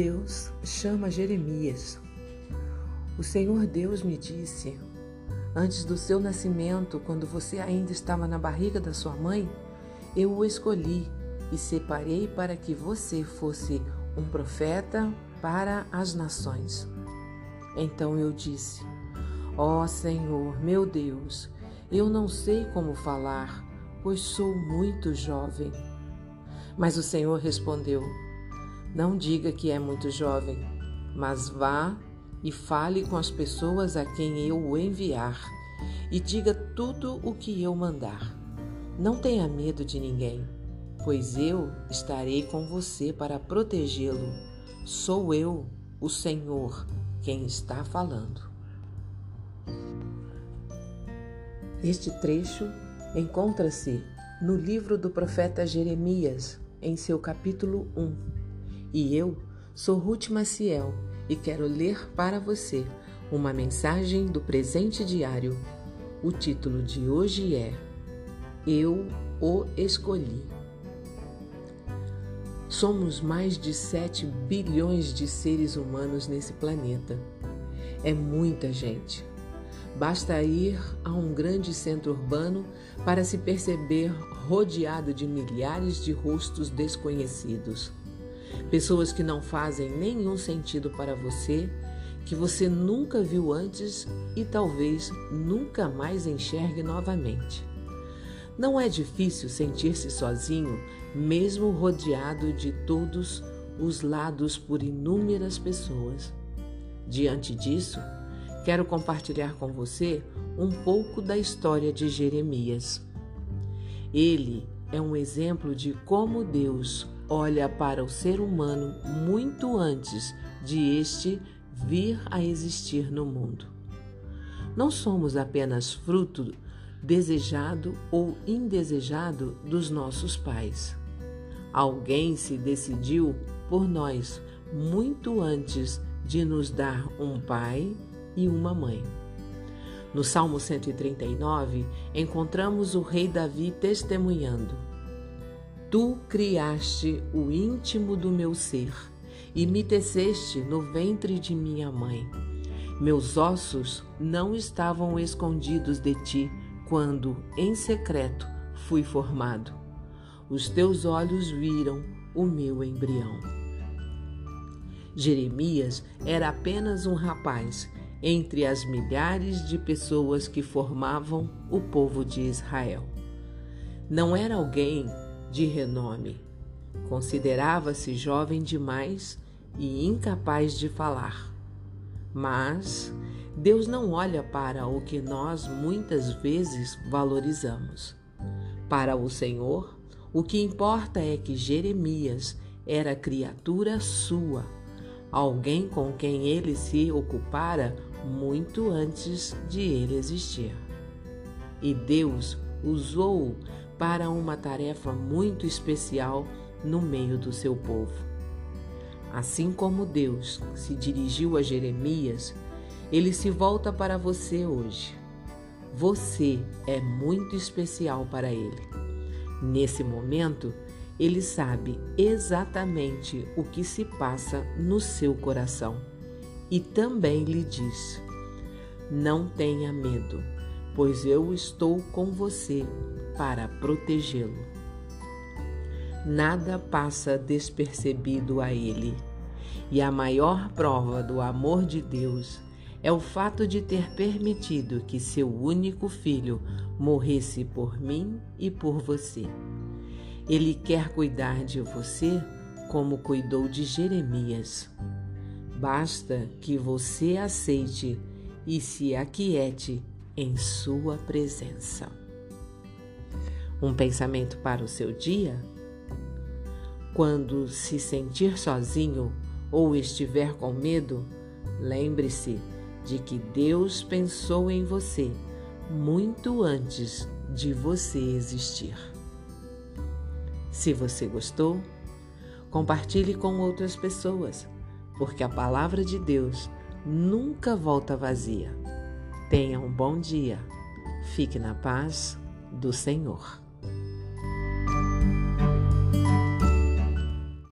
Deus chama Jeremias. O Senhor Deus me disse, antes do seu nascimento, quando você ainda estava na barriga da sua mãe, eu o escolhi e separei para que você fosse um profeta para as nações. Então eu disse: Ó oh, Senhor, meu Deus, eu não sei como falar, pois sou muito jovem. Mas o Senhor respondeu: Não diga que é muito jovem, mas vá e fale com as pessoas a quem eu o enviar, e diga tudo o que eu mandar. Não tenha medo de ninguém, pois eu estarei com você para protegê-lo. Sou eu, o Senhor, quem está falando. Este trecho encontra-se no livro do profeta Jeremias, em seu capítulo 1. E eu sou Ruth Maciel e quero ler para você uma mensagem do presente diário. O título de hoje é Eu o escolhi. Somos mais de 7 bilhões de seres humanos nesse planeta. É muita gente. Basta ir a um grande centro urbano para se perceber rodeado de milhares de rostos desconhecidos. Pessoas que não fazem nenhum sentido para você, que você nunca viu antes e talvez nunca mais enxergue novamente. Não é difícil sentir-se sozinho, mesmo rodeado de todos os lados por inúmeras pessoas. Diante disso, quero compartilhar com você um pouco da história de Jeremias. Ele é um exemplo de como Deus olha para o ser humano muito antes de este vir a existir no mundo. Não somos apenas fruto desejado ou indesejado dos nossos pais. Alguém se decidiu por nós muito antes de nos dar um pai e uma mãe. No Salmo 139, encontramos o rei Davi testemunhando: Tu criaste o íntimo do meu ser e me teceste no ventre de minha mãe. Meus ossos não estavam escondidos de ti quando, em secreto, fui formado. Os teus olhos viram o meu embrião. Jeremias era apenas um rapaz entre as milhares de pessoas que formavam o povo de Israel. Não era alguém de renome. Considerava-se jovem demais e incapaz de falar. Mas Deus não olha para o que nós muitas vezes valorizamos. Para o Senhor, o que importa é que Jeremias era criatura sua, alguém com quem ele se ocupara muito antes de ele existir. E Deus usou-o para uma tarefa muito especial no meio do seu povo. Assim como Deus se dirigiu a Jeremias, ele se volta para você hoje. Você é muito especial para ele. Nesse momento, ele sabe exatamente o que se passa no seu coração e também lhe diz: Não tenha medo, pois eu estou com você para protegê-lo. Nada passa despercebido a ele, e a maior prova do amor de Deus é o fato de ter permitido que seu único filho morresse por mim e por você. Ele quer cuidar de você como cuidou de Jeremias. Basta que você aceite e se aquiete em sua presença. Um pensamento para o seu dia? Quando se sentir sozinho ou estiver com medo, lembre-se de que Deus pensou em você muito antes de você existir. Se você gostou, compartilhe com outras pessoas porque a palavra de Deus nunca volta vazia. Tenha um bom dia. Fique na paz do Senhor.